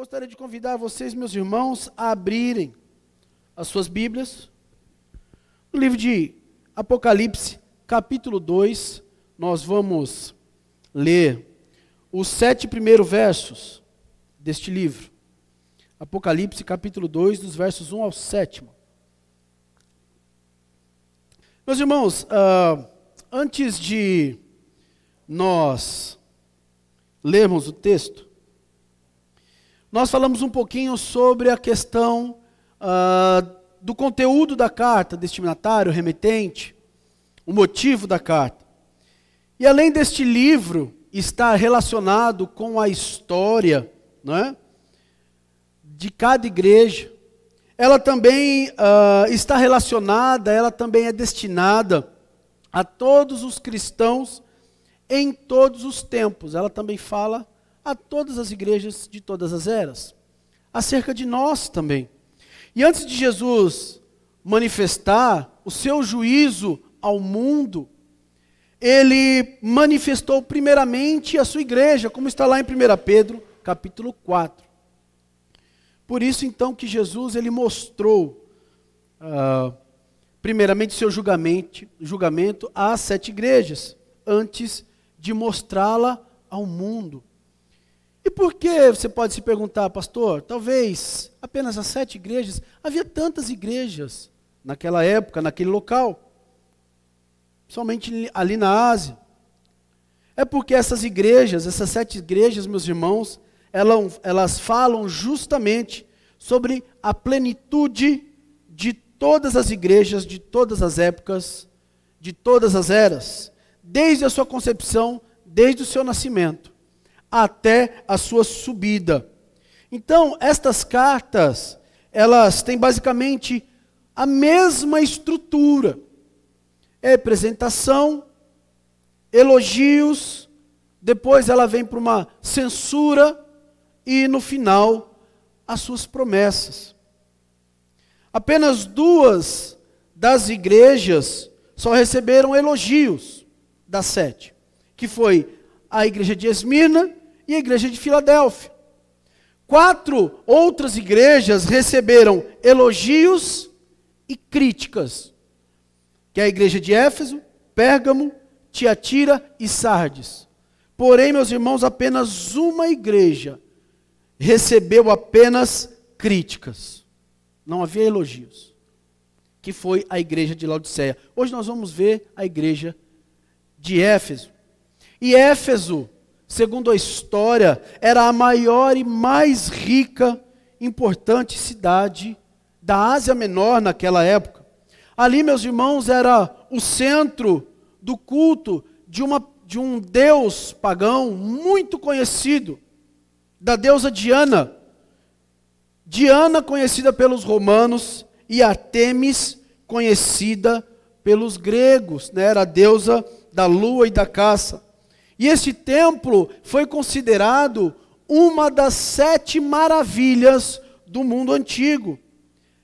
gostaria de convidar vocês, meus irmãos, a abrirem as suas Bíblias no livro de Apocalipse, capítulo 2. Nós vamos ler os sete primeiros versos deste livro. Apocalipse, capítulo 2, dos versos 1 ao 7. Meus irmãos, uh, antes de nós lermos o texto, nós falamos um pouquinho sobre a questão uh, do conteúdo da carta, destinatário, remetente, o motivo da carta. E além deste livro estar relacionado com a história não é, de cada igreja, ela também uh, está relacionada, ela também é destinada a todos os cristãos em todos os tempos. Ela também fala a todas as igrejas de todas as eras, acerca de nós também. E antes de Jesus manifestar o seu juízo ao mundo, ele manifestou primeiramente a sua igreja, como está lá em 1 Pedro, capítulo 4. Por isso então que Jesus ele mostrou uh, primeiramente seu julgamento, julgamento às sete igrejas, antes de mostrá-la ao mundo. E por que você pode se perguntar, pastor? Talvez apenas as sete igrejas. Havia tantas igrejas naquela época, naquele local, somente ali na Ásia. É porque essas igrejas, essas sete igrejas, meus irmãos, elas, elas falam justamente sobre a plenitude de todas as igrejas, de todas as épocas, de todas as eras, desde a sua concepção, desde o seu nascimento até a sua subida. Então, estas cartas, elas têm basicamente a mesma estrutura. É apresentação, elogios, depois ela vem para uma censura e no final as suas promessas. Apenas duas das igrejas só receberam elogios das sete, que foi a igreja de Esmirna e a igreja de Filadélfia. Quatro outras igrejas receberam elogios e críticas, que é a igreja de Éfeso, Pérgamo, Tiatira e Sardes. Porém, meus irmãos, apenas uma igreja recebeu apenas críticas. Não havia elogios. Que foi a igreja de Laodiceia. Hoje nós vamos ver a igreja de Éfeso. E Éfeso segundo a história, era a maior e mais rica, importante cidade da Ásia Menor naquela época. Ali, meus irmãos, era o centro do culto de, uma, de um deus pagão muito conhecido, da deusa Diana. Diana, conhecida pelos romanos, e Artemis, conhecida pelos gregos, né? era a deusa da lua e da caça. E este templo foi considerado uma das sete maravilhas do mundo antigo.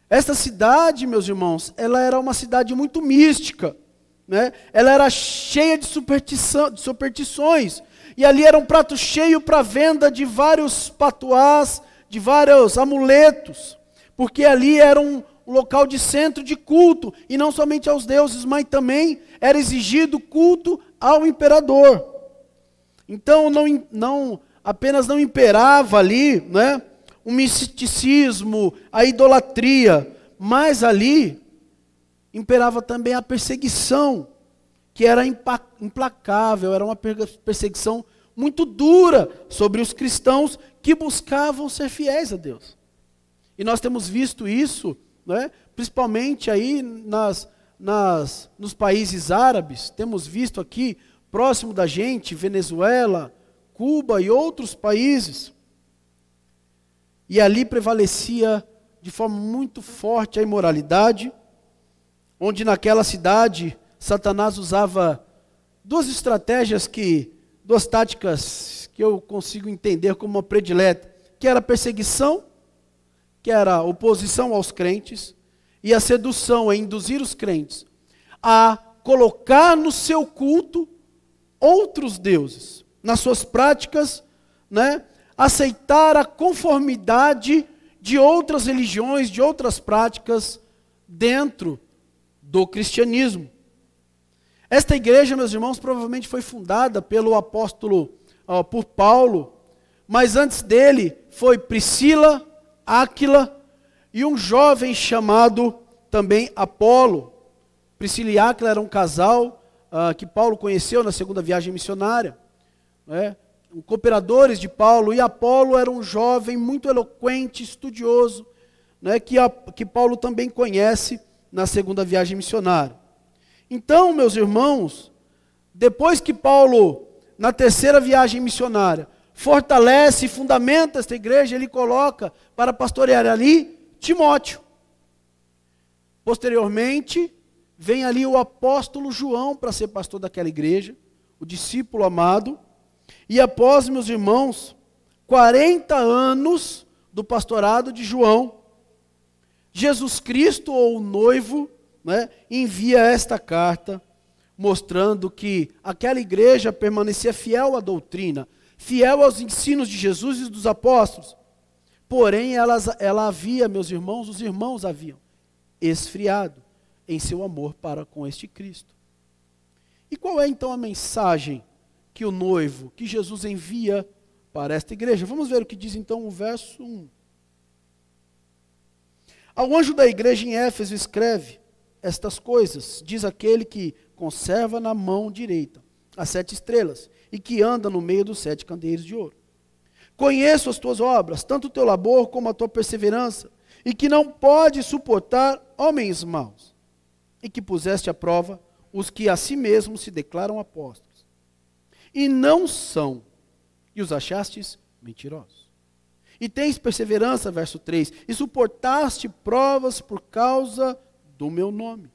Esta cidade, meus irmãos, ela era uma cidade muito mística. Né? Ela era cheia de, superstição, de superstições. E ali era um prato cheio para venda de vários patuás, de vários amuletos. Porque ali era um local de centro de culto. E não somente aos deuses, mas também era exigido culto ao imperador. Então não, não apenas não imperava ali, né, o misticismo, a idolatria, mas ali imperava também a perseguição, que era implacável, era uma perseguição muito dura sobre os cristãos que buscavam ser fiéis a Deus. E nós temos visto isso, né, principalmente aí nas, nas, nos países árabes, temos visto aqui próximo da gente, Venezuela, Cuba e outros países. E ali prevalecia de forma muito forte a imoralidade, onde naquela cidade Satanás usava duas estratégias que, duas táticas que eu consigo entender como uma predileta, que era a perseguição, que era a oposição aos crentes, e a sedução, a induzir os crentes a colocar no seu culto outros deuses, nas suas práticas, né, aceitar a conformidade de outras religiões, de outras práticas dentro do cristianismo. Esta igreja, meus irmãos, provavelmente foi fundada pelo apóstolo, uh, por Paulo, mas antes dele foi Priscila, Áquila e um jovem chamado também Apolo. Priscila e Áquila eram um casal uh, que Paulo conheceu na segunda viagem missionária. Né? Cooperadores de Paulo, e Apolo era um jovem muito eloquente, estudioso, né? que, a, que Paulo também conhece na segunda viagem missionária. Então, meus irmãos, depois que Paulo, na terceira viagem missionária, fortalece e fundamenta esta igreja, ele coloca para pastorear ali Timóteo. Posteriormente, vem ali o apóstolo João para ser pastor daquela igreja, o discípulo amado. E após, meus irmãos, 40 anos do pastorado de João, Jesus Cristo, ou o noivo, né, envia esta carta, mostrando que aquela igreja permanecia fiel à doutrina, fiel aos ensinos de Jesus e dos apóstolos. Porém, ela, ela havia, meus irmãos, os irmãos haviam esfriado em seu amor para com este Cristo. E qual é então a mensagem que o noivo, que Jesus envia para esta igreja? Vamos ver o que diz então o verso 1. Ao anjo da igreja em Éfeso escreve: estas coisas, diz aquele que conserva na mão direita as sete estrelas e que anda no meio dos sete candeeiros de ouro. Conheço as tuas obras, tanto o teu labor como a tua perseverança, e que não pode suportar homens maus, e que puseste à prova os que a si mesmos se declaram apóstolos, e não são, e os achastes mentirosos. E tens perseverança, verso 3, e suportaste provas por causa do meu nome,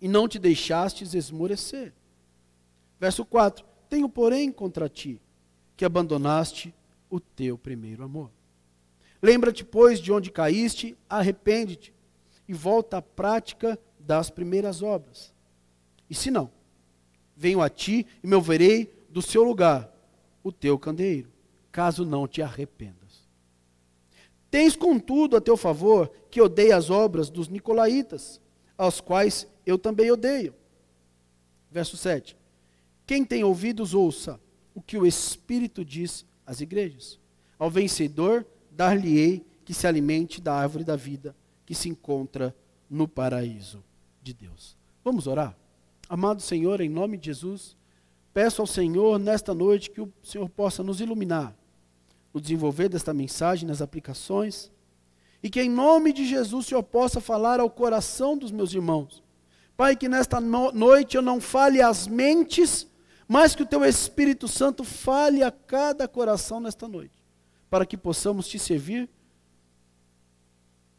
e não te deixastes esmorecer. Verso 4: Tenho, porém, contra ti que abandonaste o teu primeiro amor. Lembra-te, pois, de onde caíste, arrepende-te e volta à prática das primeiras obras. E se não, venho a ti e me ouvirei do seu lugar, o teu candeeiro, caso não te arrependas. Tens, contudo, a teu favor que odeia as obras dos nicolaítas, aos quais eu também odeio. Verso 7. Quem tem ouvidos, ouça o que o Espírito diz às igrejas. Ao vencedor, dar-lhe-ei que se alimente da árvore da vida que se encontra no paraíso de Deus. Vamos orar? Amado Senhor, em nome de Jesus, peço ao Senhor nesta noite que o Senhor possa nos iluminar no desenvolver desta mensagem, nas aplicações, e que em nome de Jesus o Senhor possa falar ao coração dos meus irmãos. Pai, que nesta no noite eu não fale às mentes, mas que o Teu Espírito Santo fale a cada coração nesta noite, para que possamos te servir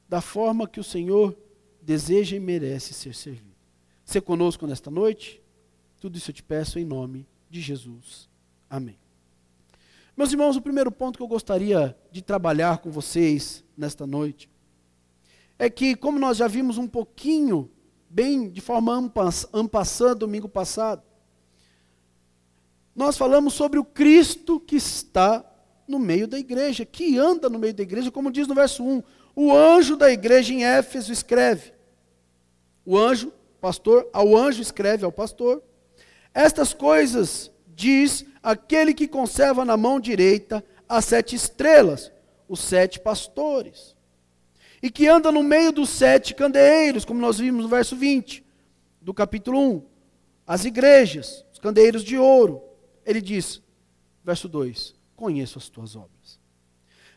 da forma que o Senhor deseja e merece ser servido. Se conosco nesta noite, tudo isso eu te peço em nome de Jesus. Amém. Meus irmãos, o primeiro ponto que eu gostaria de trabalhar com vocês nesta noite é que, como nós já vimos um pouquinho, bem de forma ampassã domingo passado, nós falamos sobre o Cristo que está no meio da igreja, que anda no meio da igreja, como diz no verso 1. O anjo da igreja em Éfeso escreve. O anjo, pastor, ao anjo escreve ao pastor. Estas coisas diz aquele que conserva na mão direita as sete estrelas, os sete pastores, e que anda no meio dos sete candeeiros, como nós vimos no verso 20 do capítulo 1, as igrejas, os candeeiros de ouro. Ele diz, verso 2: Conheço as tuas obras.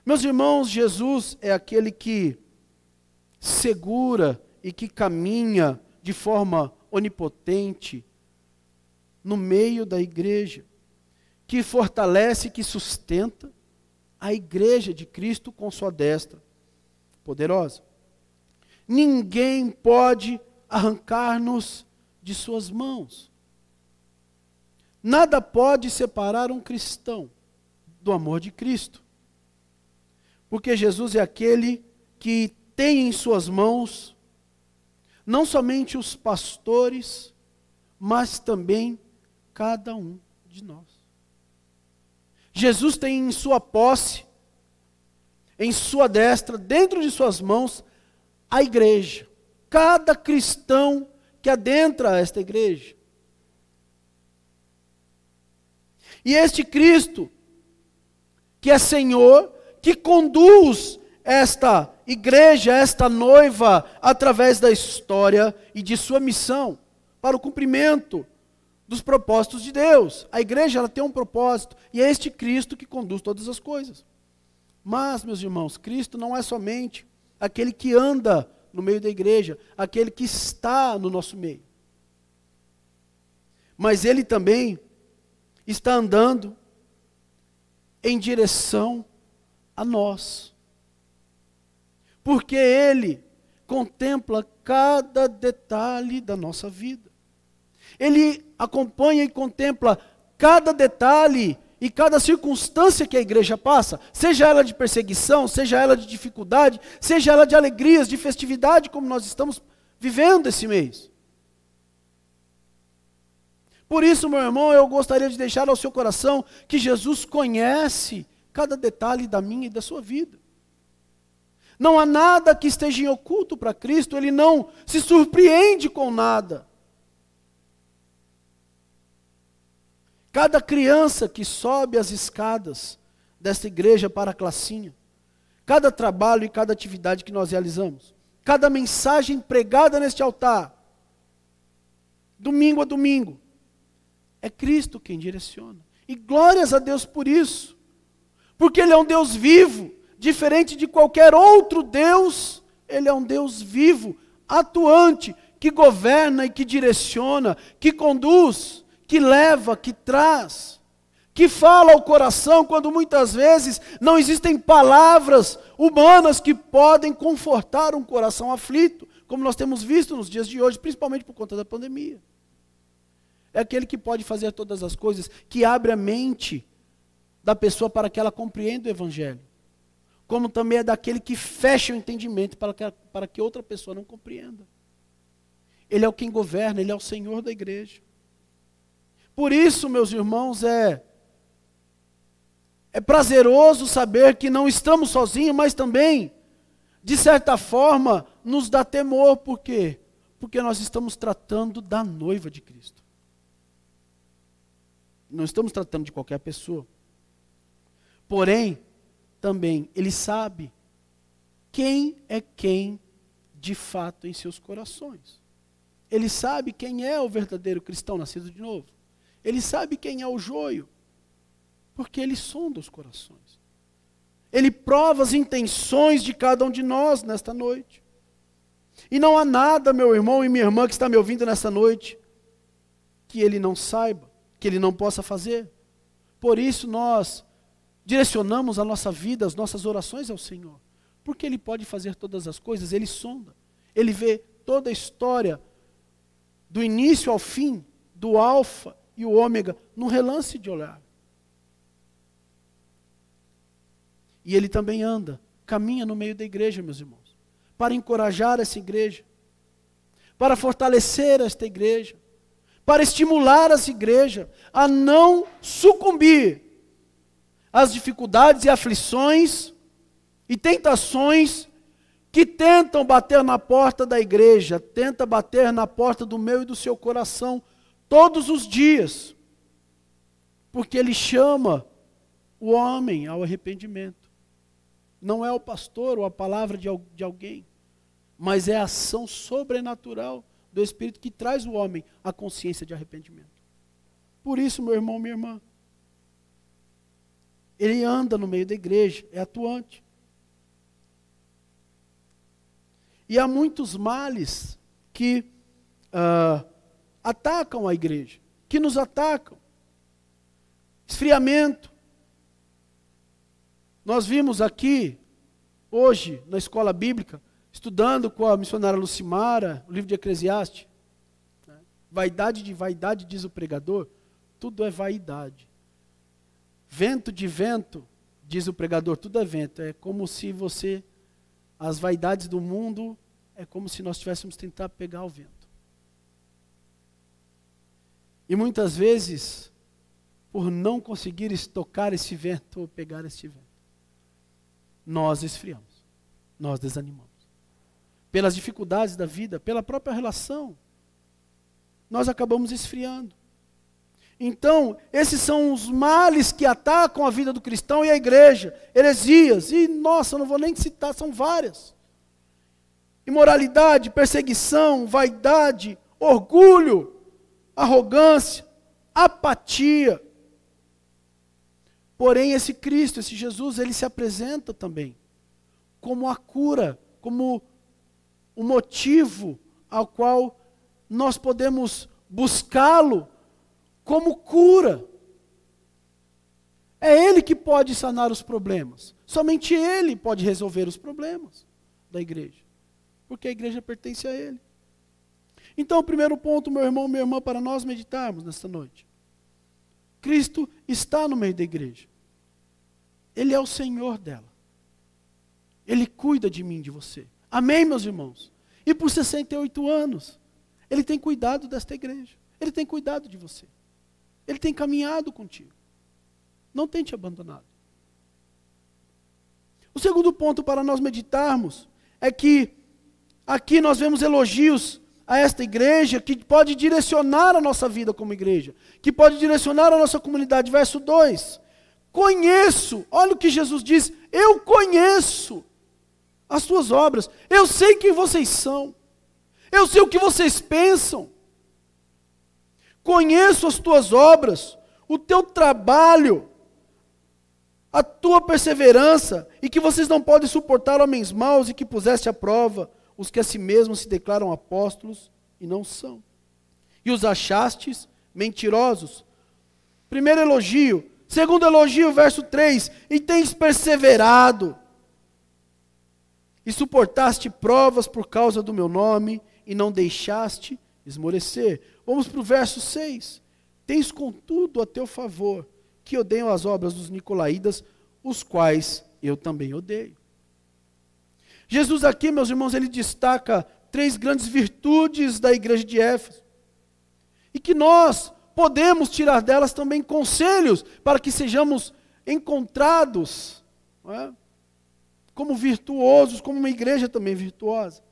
Meus irmãos, Jesus é aquele que segura e que caminha de forma onipotente no meio da igreja que fortalece, que sustenta a igreja de Cristo com sua destra poderosa. Ninguém pode arrancar-nos de suas mãos. Nada pode separar um cristão do amor de Cristo. Porque Jesus é aquele que tem em suas mãos não somente os pastores, mas também cada um de nós. Jesus tem em sua posse, em sua destra, dentro de suas mãos, a igreja. Cada cristão que adentra esta igreja. E este Cristo, que é Senhor, que conduz esta igreja, esta noiva, através da história e de sua missão, para o cumprimento dos propósitos de Deus. A igreja ela tem um propósito, e é este Cristo que conduz todas as coisas. Mas, meus irmãos, Cristo não é somente aquele que anda no meio da igreja, aquele que está no nosso meio. Mas ele também está andando em direção a nós. Porque ele contempla cada detalhe da nossa vida. Ele acompanha e contempla cada detalhe e cada circunstância que a igreja passa, seja ela de perseguição, seja ela de dificuldade, seja ela de alegrias, de festividade, como nós estamos vivendo esse mês. Por isso, meu irmão, eu gostaria de deixar ao seu coração que Jesus conhece cada detalhe da minha e da sua vida. Não há nada que esteja em oculto para Cristo, ele não se surpreende com nada. Cada criança que sobe as escadas desta igreja para a classinha, cada trabalho e cada atividade que nós realizamos, cada mensagem pregada neste altar, domingo a domingo, é Cristo quem direciona. E glórias a Deus por isso, porque Ele é um Deus vivo, diferente de qualquer outro Deus, Ele é um Deus vivo, atuante, que governa e que direciona, que conduz que leva, que traz, que fala ao coração quando muitas vezes não existem palavras humanas que podem confortar um coração aflito, como nós temos visto nos dias de hoje, principalmente por conta da pandemia. É aquele que pode fazer todas as coisas, que abre a mente da pessoa para que ela compreenda o Evangelho. Como também é daquele que fecha o entendimento para que, para que outra pessoa não compreenda. Ele é o quem governa, ele é o Senhor da igreja. Por isso, meus irmãos, é é prazeroso saber que não estamos sozinhos, mas também, de certa forma, nos dá temor, por quê? Porque nós estamos tratando da noiva de Cristo. Não estamos tratando de qualquer pessoa. Porém, também, Ele sabe quem é quem de fato em seus corações. Ele sabe quem é o verdadeiro cristão nascido de novo. Ele sabe quem é o joio, porque ele sonda os corações. Ele prova as intenções de cada um de nós nesta noite. E não há nada, meu irmão e minha irmã que está me ouvindo nesta noite, que ele não saiba, que ele não possa fazer. Por isso nós direcionamos a nossa vida, as nossas orações ao Senhor. Porque ele pode fazer todas as coisas, ele sonda. Ele vê toda a história do início ao fim, do alfa e o ômega num relance de olhar. E ele também anda, caminha no meio da igreja, meus irmãos, para encorajar essa igreja, para fortalecer esta igreja, para estimular essa igreja a não sucumbir às dificuldades e aflições e tentações que tentam bater na porta da igreja, tenta bater na porta do meu e do seu coração todos os dias, porque ele chama o homem ao arrependimento. Não é o pastor ou a palavra de, de alguém, mas é a ação sobrenatural do Espírito que traz o homem à consciência de arrependimento. Por isso, meu irmão, minha irmã, ele anda no meio da igreja, é atuante. E há muitos males que uh, atacam a igreja, que nos atacam. Esfriamento. Nós vimos aqui, hoje, na escola bíblica, estudando com a missionária Lucimara, o livro de Eclesiastes. Né? Vaidade de vaidade, diz o pregador, tudo é vaidade. Vento de vento, diz o pregador, tudo é vento. É como se você, as vaidades do mundo, é como se nós tivéssemos tentar pegar o vento. E muitas vezes por não conseguir tocar esse vento ou pegar este vento. Nós esfriamos, nós desanimamos. Pelas dificuldades da vida, pela própria relação, nós acabamos esfriando. Então, esses são os males que atacam a vida do cristão e a igreja. Heresias, e nossa, não vou nem citar, são várias. Imoralidade, perseguição, vaidade, orgulho, arrogância, apatia. Porém, esse Cristo, esse Jesus, ele se apresenta também como a cura, como o motivo ao qual nós podemos buscá-lo como cura. É Ele que pode sanar os problemas. Somente Ele pode resolver os problemas da igreja. Porque a igreja pertence a Ele. Então, o primeiro ponto, meu irmão, minha irmã, para nós meditarmos nesta noite. Cristo está no meio da igreja. Ele é o Senhor dela. Ele cuida de mim, de você. Amém, meus irmãos? E por 68 anos, Ele tem cuidado desta igreja. Ele tem cuidado de você. Ele tem caminhado contigo. Não tem te abandonado. O segundo ponto para nós meditarmos é que aqui nós vemos elogios a esta igreja que pode direcionar a nossa vida como igreja, que pode direcionar a nossa comunidade. Verso 2: Conheço, olha o que Jesus diz: Eu conheço as tuas obras, eu sei quem vocês são, eu sei o que vocês pensam, conheço as tuas obras, o teu trabalho, a tua perseverança, e que vocês não podem suportar homens maus e que puseste à prova os que a si mesmos se declaram apóstolos e não são. E os achastes mentirosos. Primeiro elogio. Segundo elogio, verso 3: E tens perseverado, e suportaste provas por causa do meu nome, e não deixaste esmorecer. Vamos para o verso 6. Tens contudo a teu favor, que odeiam as obras dos Nicolaídas, os quais eu também odeio. Jesus aqui, meus irmãos, ele destaca três grandes virtudes da igreja de Éfeso. E que nós podemos tirar delas também conselhos para que sejamos encontrados é? como virtuosos, como uma igreja também virtuosa.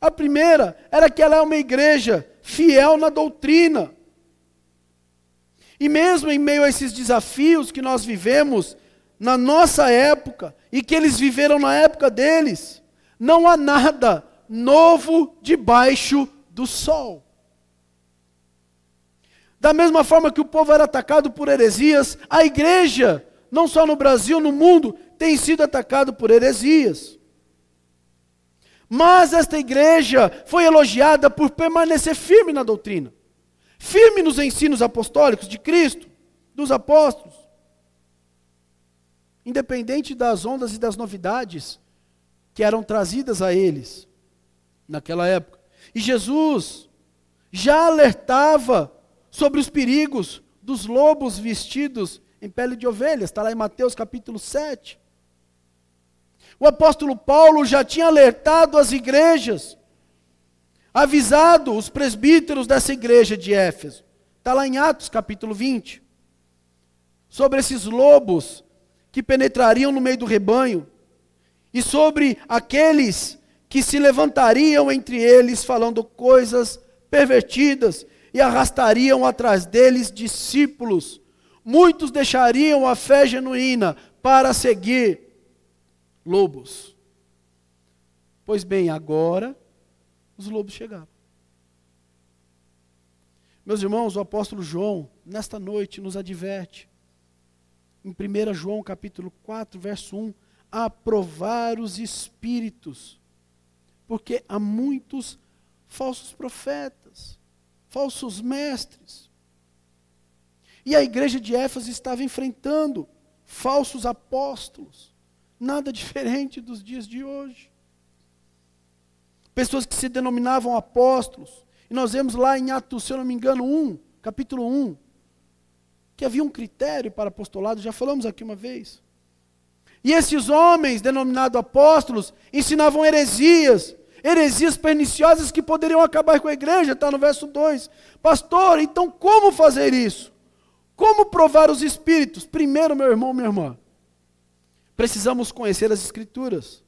A primeira era que ela é uma igreja fiel na doutrina. E mesmo em meio a esses desafios que nós vivemos na nossa época, e que eles viveram na época deles, não há nada novo debaixo do sol. Da mesma forma que o povo era atacado por heresias, a igreja, não só no Brasil, no mundo, tem sido atacado por heresias. Mas esta igreja foi elogiada por permanecer firme na doutrina, firme nos ensinos apostólicos de Cristo, dos apóstolos independente das ondas e das novidades que eram trazidas a eles naquela época. E Jesus já alertava sobre os perigos dos lobos vestidos em pele de ovelhas, está lá em Mateus capítulo 7. O apóstolo Paulo já tinha alertado as igrejas, avisado os presbíteros dessa igreja de Éfeso, está lá em Atos capítulo 20, sobre esses lobos que penetrariam no meio do rebanho, e sobre aqueles que se levantariam entre eles falando coisas pervertidas e arrastariam atrás deles discípulos. Muitos deixariam a fé genuína para seguir lobos. Pois bem, agora os lobos chegaram. Meus irmãos, o apóstolo João, nesta noite, nos adverte em 1 João capítulo 4, verso 1, a provar os espíritos, porque há muitos falsos profetas, falsos mestres. E a igreja de Éfeso estava enfrentando falsos apóstolos, nada diferente dos dias de hoje. Pessoas que se denominavam apóstolos, e nós vemos lá em Atos, se eu não me engano, 1, capítulo 1, que havia um critério para apostolado, já falamos aqui uma vez. E esses homens, denominados apóstolos, ensinavam heresias, heresias perniciosas que poderiam acabar com a igreja, está no verso 2. Pastor, então como fazer isso? Como provar os espíritos? Primeiro, meu irmão, minha irmã, precisamos conhecer as Escrituras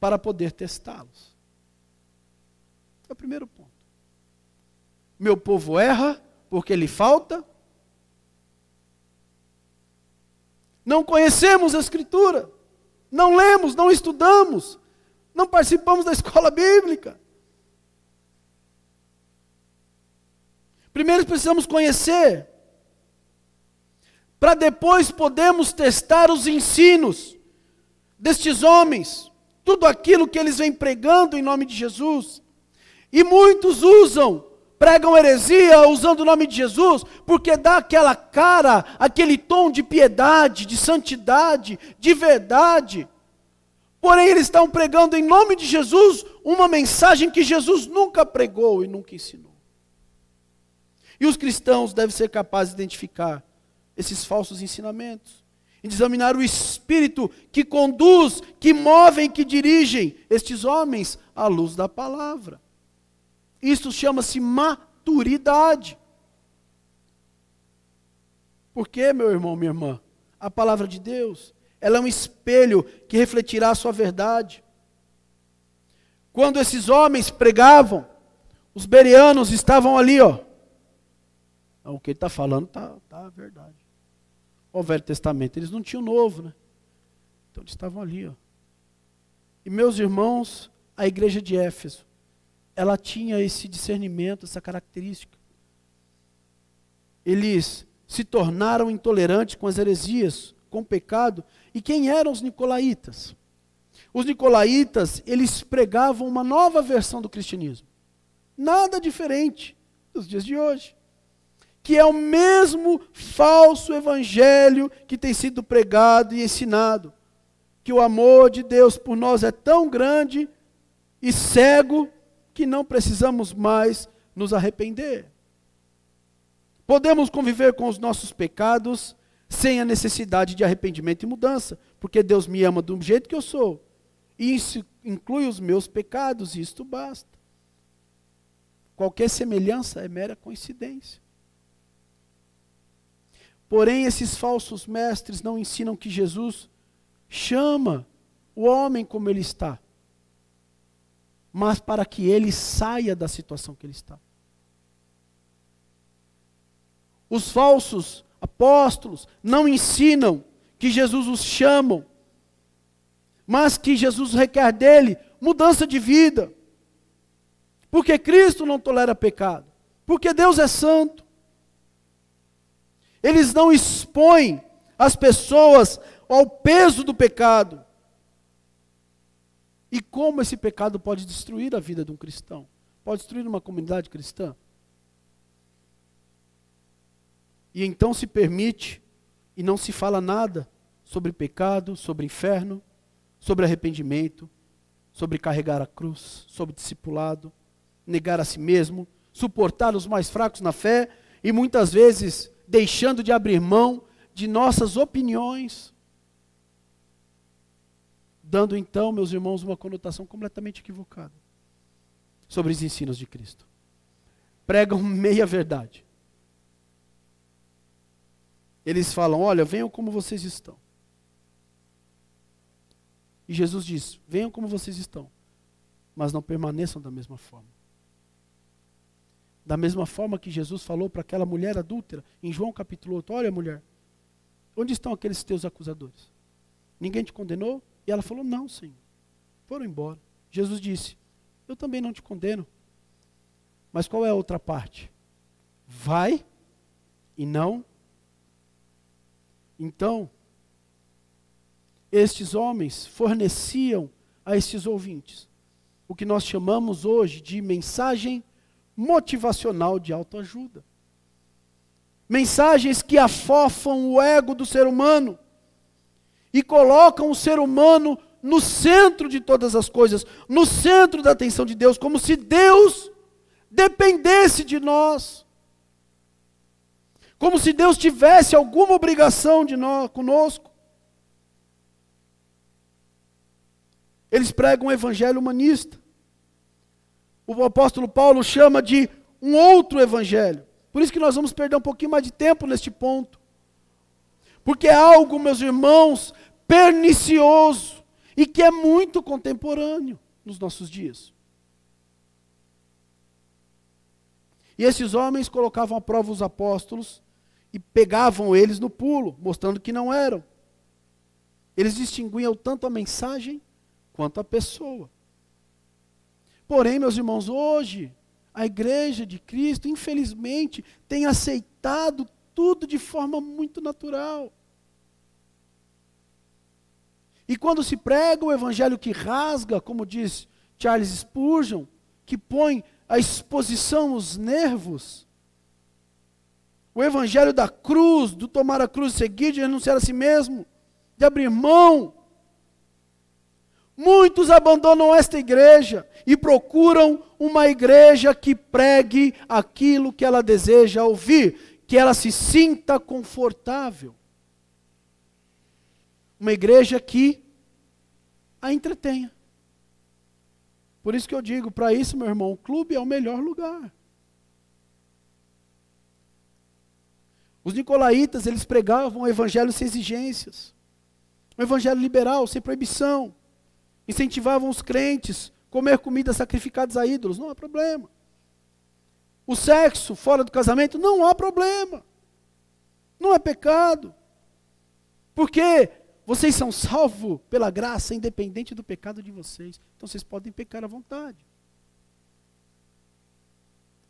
para poder testá-los. É o primeiro ponto. Meu povo erra porque lhe falta. Não conhecemos a Escritura, não lemos, não estudamos, não participamos da escola bíblica. Primeiro precisamos conhecer, para depois podermos testar os ensinos destes homens, tudo aquilo que eles vêm pregando em nome de Jesus. E muitos usam, pregam heresia usando o nome de Jesus, porque dá aquela cara, aquele tom de piedade, de santidade, de verdade. Porém, eles estão pregando em nome de Jesus uma mensagem que Jesus nunca pregou e nunca ensinou. E os cristãos devem ser capazes de identificar esses falsos ensinamentos, examinar o espírito que conduz, que movem, que dirigem estes homens à luz da palavra. Isso chama-se maturidade. Porque, meu irmão, minha irmã, a palavra de Deus, ela é um espelho que refletirá a sua verdade. Quando esses homens pregavam, os bereanos estavam ali, ó, o que ele está falando está tá verdade. O Velho Testamento, eles não tinham o Novo, né? Então eles estavam ali, ó. E meus irmãos, a igreja de Éfeso, ela tinha esse discernimento, essa característica. Eles se tornaram intolerantes com as heresias, com o pecado. E quem eram os nicolaítas? Os nicolaítas, eles pregavam uma nova versão do cristianismo. Nada diferente dos dias de hoje que é o mesmo falso evangelho que tem sido pregado e ensinado. Que o amor de Deus por nós é tão grande e cego que não precisamos mais nos arrepender. Podemos conviver com os nossos pecados sem a necessidade de arrependimento e mudança, porque Deus me ama do jeito que eu sou. E isso inclui os meus pecados, e isto basta. Qualquer semelhança é mera coincidência. Porém, esses falsos mestres não ensinam que Jesus chama o homem como ele está, mas para que ele saia da situação que ele está. Os falsos apóstolos não ensinam que Jesus os chama, mas que Jesus requer dele mudança de vida. Porque Cristo não tolera pecado. Porque Deus é santo. Eles não expõem as pessoas ao peso do pecado. E como esse pecado pode destruir a vida de um cristão? Pode destruir uma comunidade cristã? E então se permite e não se fala nada sobre pecado, sobre inferno, sobre arrependimento, sobre carregar a cruz, sobre discipulado, negar a si mesmo, suportar os mais fracos na fé e muitas vezes deixando de abrir mão de nossas opiniões, dando então, meus irmãos, uma conotação completamente equivocada sobre os ensinos de Cristo. Pregam meia verdade. Eles falam: Olha, venham como vocês estão. E Jesus diz: Venham como vocês estão, mas não permaneçam da mesma forma. Da mesma forma que Jesus falou para aquela mulher adúltera, em João capítulo 8, olha mulher, onde estão aqueles teus acusadores? Ninguém te condenou? E ela falou, não, Senhor. Foram embora. Jesus disse, eu também não te condeno. Mas qual é a outra parte? Vai e não. Então, estes homens forneciam a estes ouvintes o que nós chamamos hoje de mensagem motivacional de autoajuda. Mensagens que afofam o ego do ser humano e colocam o ser humano no centro de todas as coisas, no centro da atenção de Deus, como se Deus dependesse de nós. Como se Deus tivesse alguma obrigação de nós conosco. Eles pregam um evangelho humanista o apóstolo Paulo chama de um outro evangelho, Por isso que nós vamos perder um pouquinho mais de tempo neste ponto. Porque é algo, meus irmãos, pernicioso e que é muito contemporâneo nos nossos dias. E esses homens colocavam à prova os apóstolos e pegavam eles no pulo, mostrando que não eram. Eles distinguiam tanto a mensagem quanto a pessoa. Porém, meus irmãos, hoje a igreja de Cristo, infelizmente, tem aceitado tudo de forma muito natural. E quando se prega o evangelho que rasga, como diz Charles Spurgeon, que põe a exposição os nervos, o evangelho da cruz, do tomar a cruz e seguir, de renunciar a si mesmo, de abrir mão. Muitos abandonam esta igreja e procuram uma igreja que pregue aquilo que ela deseja ouvir, que ela se sinta confortável. Uma igreja que a entretenha. Por isso que eu digo, para isso, meu irmão, o clube é o melhor lugar. Os nicolaítas, eles pregavam o evangelho sem exigências. Um evangelho liberal, sem proibição. Incentivavam os crentes a comer comidas sacrificadas a ídolos, não há problema. O sexo fora do casamento, não há problema. Não é pecado. Porque vocês são salvos pela graça, independente do pecado de vocês. Então vocês podem pecar à vontade.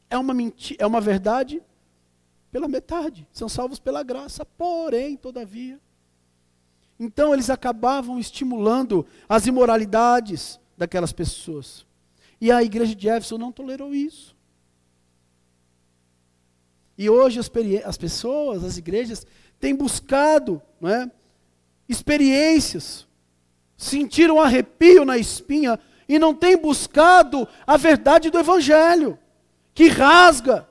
É uma, mentira, é uma verdade pela metade. São salvos pela graça, porém, todavia. Então eles acabavam estimulando as imoralidades daquelas pessoas. E a igreja de Éfeso não tolerou isso. E hoje as, as pessoas, as igrejas, têm buscado, não é? experiências, sentiram um arrepio na espinha e não têm buscado a verdade do Evangelho, que rasga,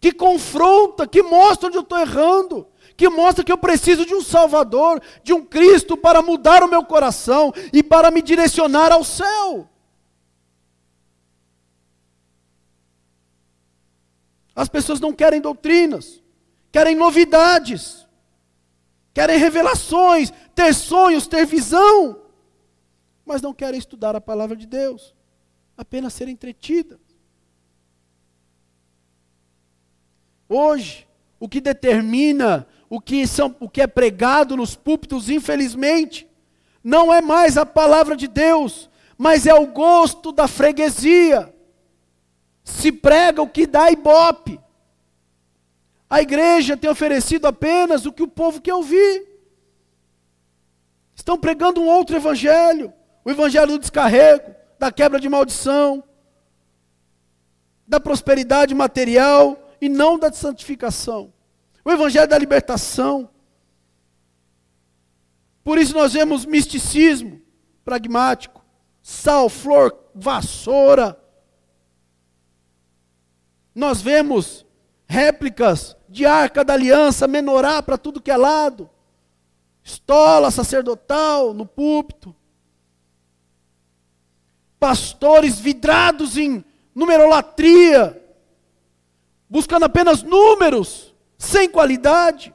que confronta, que mostra onde eu estou errando, que mostra que eu preciso de um Salvador, de um Cristo para mudar o meu coração e para me direcionar ao céu. As pessoas não querem doutrinas, querem novidades querem revelações, ter sonhos, ter visão, mas não querem estudar a palavra de Deus, apenas ser entretidas. Hoje, o que determina o que, são, o que é pregado nos púlpitos, infelizmente, não é mais a palavra de Deus, mas é o gosto da freguesia. Se prega o que dá ibope. A igreja tem oferecido apenas o que o povo quer ouvir. Estão pregando um outro evangelho, o evangelho do descarrego, da quebra de maldição, da prosperidade material e não da santificação. O evangelho da libertação. Por isso nós vemos misticismo pragmático, sal, flor, vassoura. Nós vemos réplicas de arca da aliança, menorá para tudo que é lado, estola sacerdotal no púlpito, pastores vidrados em numerolatria, buscando apenas números, sem qualidade,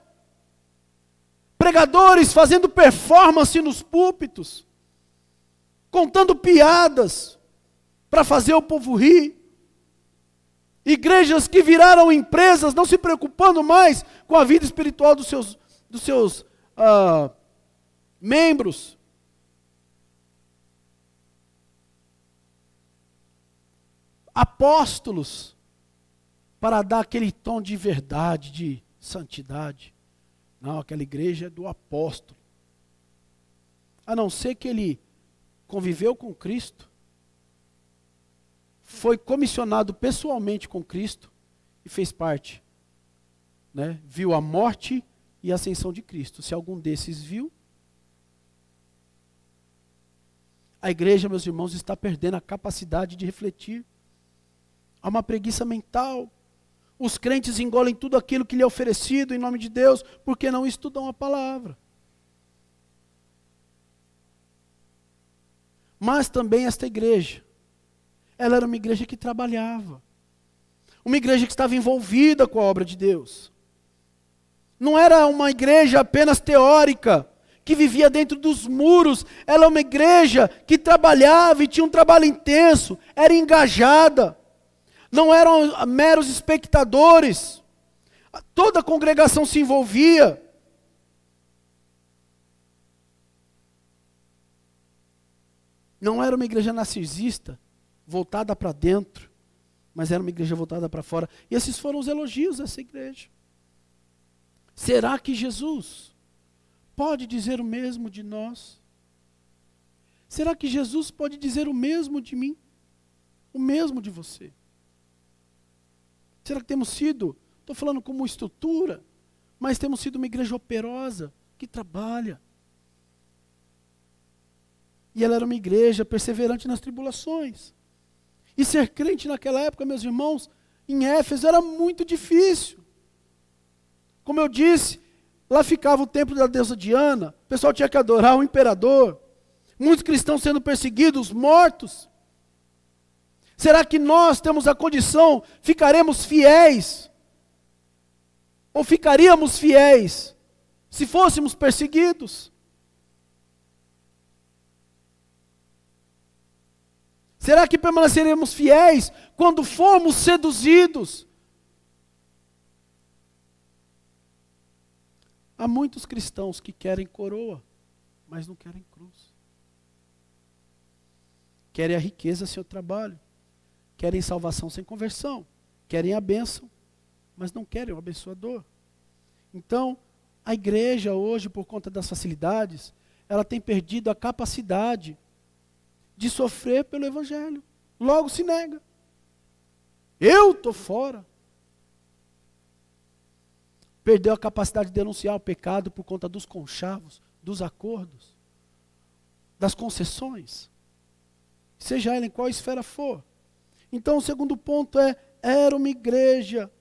pregadores fazendo performance nos púlpitos, contando piadas para fazer o povo rir. Igrejas que viraram empresas, não se preocupando mais com a vida espiritual dos seus, dos seus uh, membros. Apóstolos, para dar aquele tom de verdade, de santidade. Não, aquela igreja é do apóstolo. A não ser que ele conviveu com Cristo, foi comissionado pessoalmente com Cristo e fez parte. Né? Viu a morte e a ascensão de Cristo. Se algum desses viu, a igreja, meus irmãos, está perdendo a capacidade de refletir. Há uma preguiça mental. Os crentes engolem tudo aquilo que lhe é oferecido em nome de Deus, porque não estudam a palavra. Mas também esta igreja ela era uma igreja que trabalhava. Uma igreja que estava envolvida com a obra de Deus. Não era uma igreja apenas teórica, que vivia dentro dos muros. Ela é uma igreja que trabalhava e tinha um trabalho intenso, era engajada. Não eram meros espectadores. Toda a congregação se envolvia. Não era uma igreja narcisista, voltada para dentro, mas era uma igreja voltada para fora. E esses foram os elogios dessa igreja. Será que Jesus pode dizer o mesmo de nós? Será que Jesus pode dizer o mesmo de mim? O mesmo de você? Será que temos sido, estou falando como estrutura, mas temos sido uma igreja operosa, que trabalha, e ela era uma igreja perseverante nas tribulações. E ser crente naquela época, meus irmãos, em Éfeso era muito difícil. Como eu disse, lá ficava o templo da deusa Diana, o pessoal tinha que adorar o imperador. Muitos cristãos sendo perseguidos, mortos. Será que nós temos a condição, ficaremos fiéis? Ou ficaríamos fiéis se fôssemos perseguidos? Será que permaneceremos fiéis quando formos seduzidos? Há muitos cristãos que querem coroa, mas não querem cruz. Querem a riqueza sem o trabalho. Querem salvação sem conversão. Querem a bênção, mas não querem o abençoador. Então, a igreja hoje, por conta das facilidades, ela tem perdido a capacidade de sofrer pelo Evangelho. Logo se nega. Eu estou fora. Perdeu a capacidade de denunciar o pecado por conta dos conchavos, dos acordos, das concessões. Seja ela em qual esfera for. Então, o segundo ponto é: era uma igreja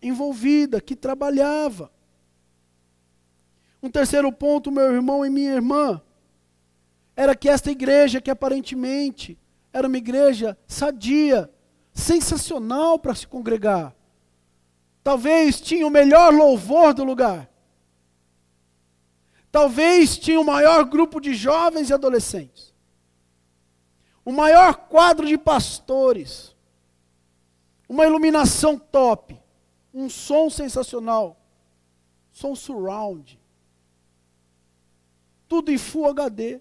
envolvida, que trabalhava. Um terceiro ponto, meu irmão e minha irmã, era que esta igreja, que aparentemente era uma igreja sadia, sensacional para se congregar, talvez tinha o melhor louvor do lugar, talvez tinha o maior grupo de jovens e adolescentes, o maior quadro de pastores, uma iluminação top, um som sensacional, som surround, tudo em Full HD.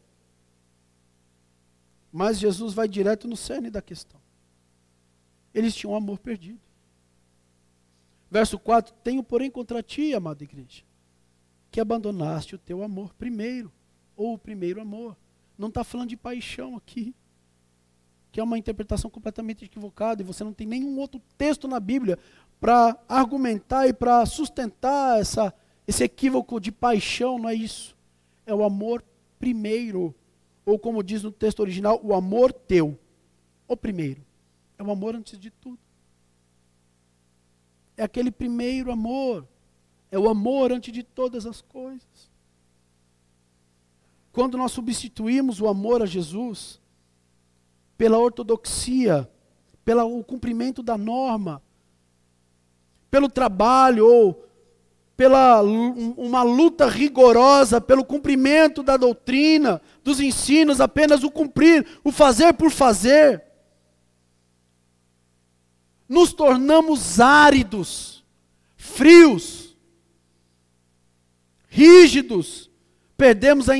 Mas Jesus vai direto no cerne da questão. Eles tinham um amor perdido. Verso 4: Tenho, porém, contra ti, amada igreja, que abandonaste o teu amor primeiro, ou o primeiro amor. Não está falando de paixão aqui, que é uma interpretação completamente equivocada, e você não tem nenhum outro texto na Bíblia para argumentar e para sustentar essa, esse equívoco de paixão, não é isso. É o amor primeiro ou como diz no texto original, o amor teu. O primeiro. É o amor antes de tudo. É aquele primeiro amor. É o amor antes de todas as coisas. Quando nós substituímos o amor a Jesus pela ortodoxia, pelo cumprimento da norma, pelo trabalho ou pela uma luta rigorosa pelo cumprimento da doutrina, dos ensinos, apenas o cumprir, o fazer por fazer. Nos tornamos áridos, frios, rígidos, perdemos a,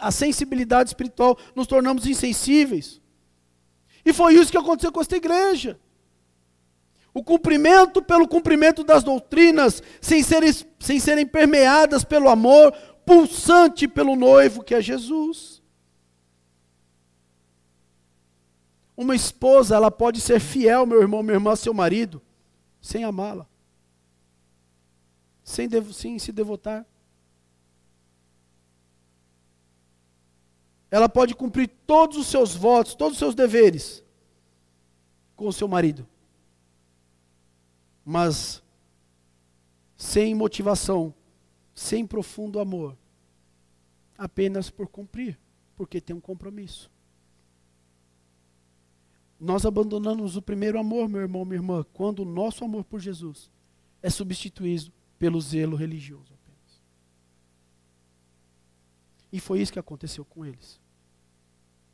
a sensibilidade espiritual, nos tornamos insensíveis. E foi isso que aconteceu com esta igreja. O cumprimento pelo cumprimento das doutrinas, sem serem, sem serem permeadas pelo amor pulsante pelo noivo que é Jesus. Uma esposa, ela pode ser fiel, meu irmão, minha irmã, seu marido, sem amá-la, sem, sem se devotar. Ela pode cumprir todos os seus votos, todos os seus deveres com o seu marido mas sem motivação, sem profundo amor, apenas por cumprir, porque tem um compromisso. nós abandonamos o primeiro amor, meu irmão, minha irmã, quando o nosso amor por Jesus é substituído pelo zelo religioso apenas. E foi isso que aconteceu com eles.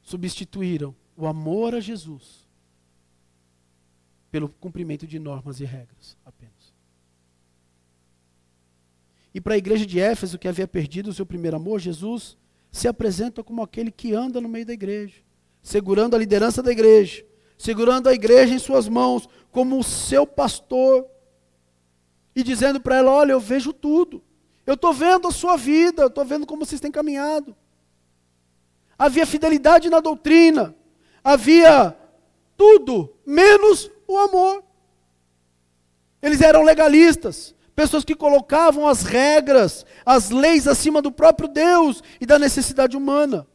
Substituíram o amor a Jesus pelo cumprimento de normas e regras apenas. E para a igreja de Éfeso, que havia perdido o seu primeiro amor, Jesus se apresenta como aquele que anda no meio da igreja, segurando a liderança da igreja, segurando a igreja em suas mãos, como o seu pastor, e dizendo para ela: Olha, eu vejo tudo, eu estou vendo a sua vida, eu estou vendo como vocês têm caminhado. Havia fidelidade na doutrina, havia tudo, menos o amor. Eles eram legalistas, pessoas que colocavam as regras, as leis acima do próprio Deus e da necessidade humana.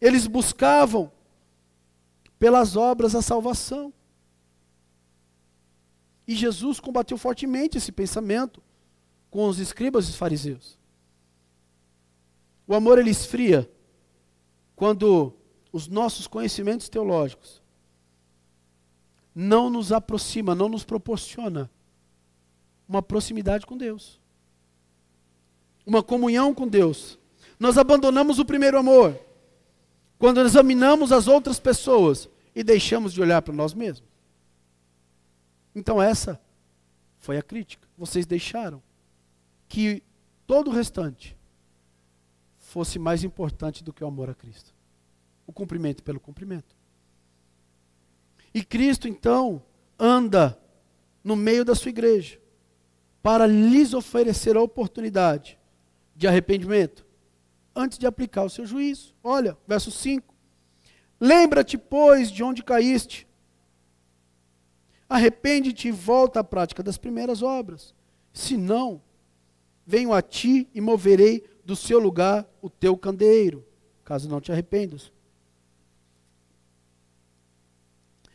Eles buscavam pelas obras a salvação. E Jesus combateu fortemente esse pensamento com os escribas e os fariseus. O amor ele esfria quando os nossos conhecimentos teológicos não nos aproxima, não nos proporciona uma proximidade com Deus, uma comunhão com Deus. Nós abandonamos o primeiro amor quando examinamos as outras pessoas e deixamos de olhar para nós mesmos. Então, essa foi a crítica. Vocês deixaram que todo o restante fosse mais importante do que o amor a Cristo. O cumprimento pelo cumprimento. E Cristo, então, anda no meio da sua igreja para lhes oferecer a oportunidade de arrependimento antes de aplicar o seu juízo. Olha, verso 5. Lembra-te, pois, de onde caíste. Arrepende-te e volta à prática das primeiras obras. Se não, venho a ti e moverei do seu lugar o teu candeeiro, caso não te arrependas.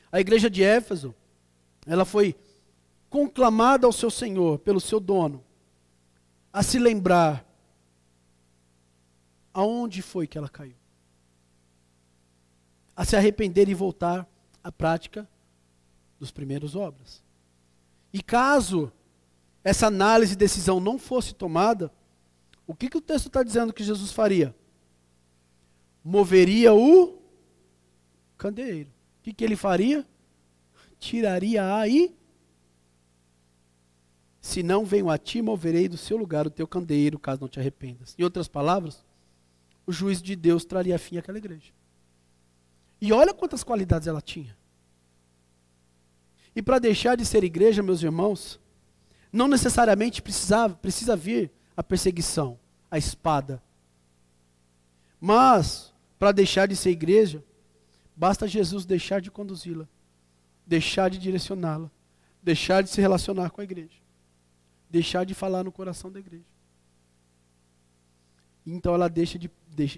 A igreja de Éfeso, ela foi conclamada ao seu Senhor pelo seu dono a se lembrar aonde foi que ela caiu. A se arrepender e voltar à prática dos primeiros obras. E caso essa análise e decisão não fosse tomada, o que, que o texto está dizendo que Jesus faria? Moveria o candeeiro. O que, que ele faria? Tiraria a e se não venho a ti, moverei do seu lugar o teu candeeiro, caso não te arrependas. Em outras palavras, o juízo de Deus traria fim àquela igreja. E olha quantas qualidades ela tinha. E para deixar de ser igreja, meus irmãos, não necessariamente precisava, precisa vir a perseguição, a espada. Mas, para deixar de ser igreja, basta Jesus deixar de conduzi-la, deixar de direcioná-la, deixar de se relacionar com a igreja deixar de falar no coração da igreja. Então ela deixa de,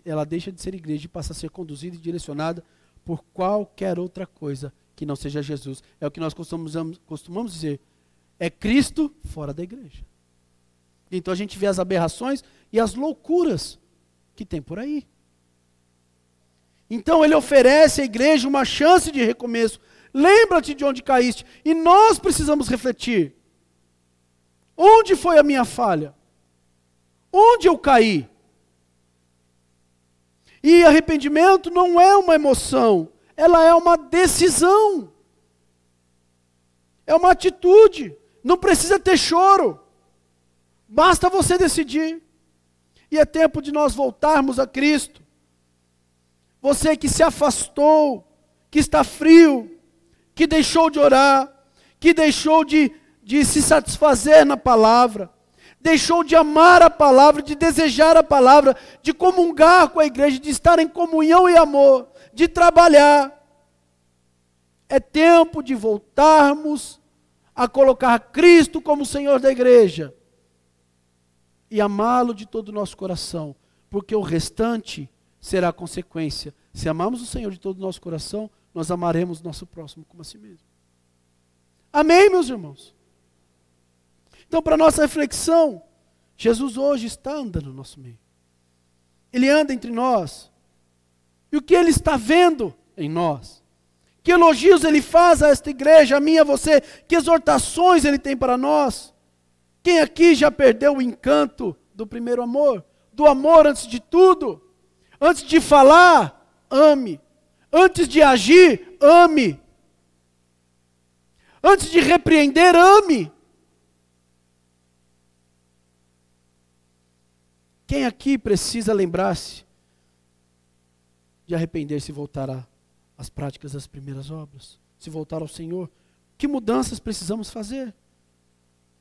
ela deixa de ser igreja e passa a ser conduzida e direcionada por qualquer outra coisa que não seja Jesus. É o que nós costumamos, costumamos dizer. É Cristo fora da igreja. Então a gente vê as aberrações e as loucuras que tem por aí. Então ele oferece à igreja uma chance de recomeço. Lembra-te de onde caíste. E nós precisamos refletir. Onde foi a minha falha? Onde eu caí? E arrependimento não é uma emoção, ela é uma decisão. É uma atitude. Não precisa ter choro. Basta você decidir. E é tempo de nós voltarmos a Cristo. Você que se afastou, que está frio, que deixou de orar, que deixou de de se satisfazer na palavra, deixou de amar a palavra, de desejar a palavra, de comungar com a igreja, de estar em comunhão e amor, de trabalhar. É tempo de voltarmos a colocar Cristo como Senhor da igreja e amá-lo de todo o nosso coração, porque o restante será consequência. Se amarmos o Senhor de todo o nosso coração, nós amaremos nosso próximo como a si mesmo. Amém, meus irmãos? Então, para nossa reflexão, Jesus hoje está andando no nosso meio. Ele anda entre nós. E o que ele está vendo em nós? Que elogios ele faz a esta igreja, a mim a você? Que exortações ele tem para nós? Quem aqui já perdeu o encanto do primeiro amor? Do amor antes de tudo? Antes de falar, ame. Antes de agir, ame. Antes de repreender, ame. Quem aqui precisa lembrar-se de arrepender-se e voltar às práticas das primeiras obras? Se voltar ao Senhor? Que mudanças precisamos fazer?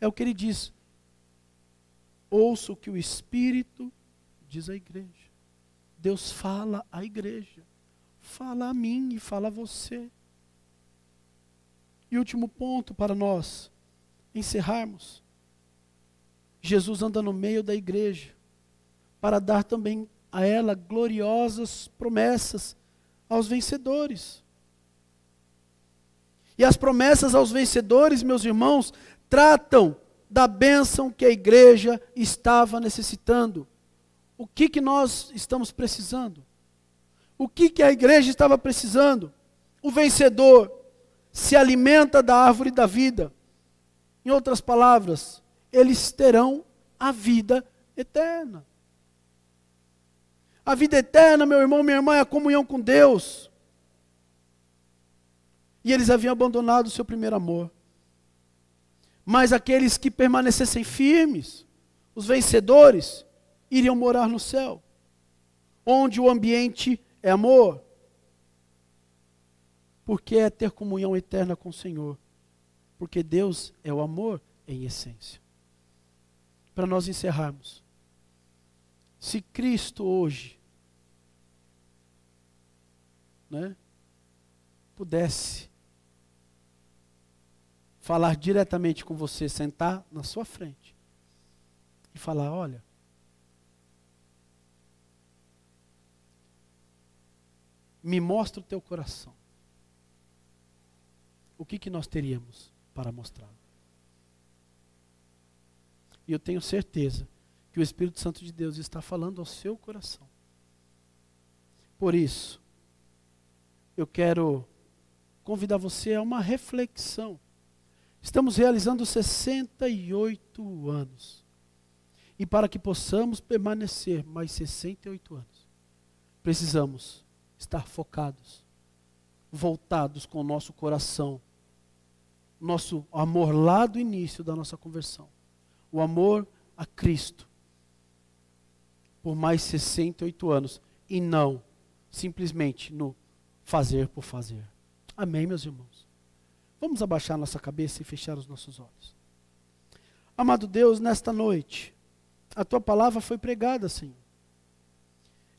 É o que ele diz. Ouça o que o Espírito diz à igreja. Deus fala à igreja. Fala a mim e fala a você. E último ponto para nós encerrarmos. Jesus anda no meio da igreja para dar também a ela gloriosas promessas aos vencedores. E as promessas aos vencedores, meus irmãos, tratam da bênção que a igreja estava necessitando. O que, que nós estamos precisando? O que, que a igreja estava precisando? O vencedor se alimenta da árvore da vida. Em outras palavras, eles terão a vida eterna. A vida eterna, meu irmão, minha irmã, é a comunhão com Deus. E eles haviam abandonado o seu primeiro amor. Mas aqueles que permanecessem firmes, os vencedores, iriam morar no céu, onde o ambiente é amor. Porque é ter comunhão eterna com o Senhor. Porque Deus é o amor em essência. Para nós encerrarmos. Se Cristo hoje né, pudesse falar diretamente com você, sentar na sua frente e falar: olha, me mostra o teu coração. O que, que nós teríamos para mostrar? E eu tenho certeza que o Espírito Santo de Deus está falando ao seu coração. Por isso, eu quero convidar você a uma reflexão. Estamos realizando 68 anos. E para que possamos permanecer mais 68 anos, precisamos estar focados, voltados com o nosso coração, nosso amor lá do início da nossa conversão, o amor a Cristo, por mais 68 anos, e não simplesmente no fazer por fazer. Amém, meus irmãos? Vamos abaixar nossa cabeça e fechar os nossos olhos. Amado Deus, nesta noite, a tua palavra foi pregada, Senhor.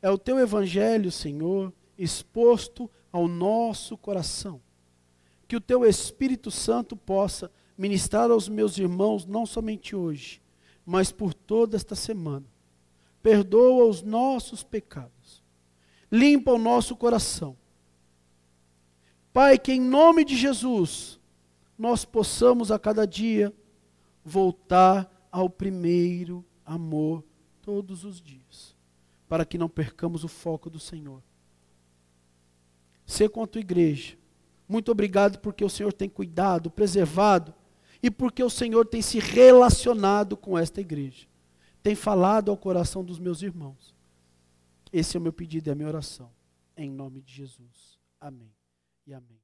É o teu evangelho, Senhor, exposto ao nosso coração. Que o teu Espírito Santo possa ministrar aos meus irmãos, não somente hoje, mas por toda esta semana. Perdoa os nossos pecados. Limpa o nosso coração Pai, que em nome de Jesus nós possamos a cada dia voltar ao primeiro amor todos os dias, para que não percamos o foco do Senhor. Ser tua igreja. Muito obrigado porque o Senhor tem cuidado, preservado e porque o Senhor tem se relacionado com esta igreja. Tem falado ao coração dos meus irmãos. Esse é o meu pedido e a minha oração. Em nome de Jesus. Amém e amém.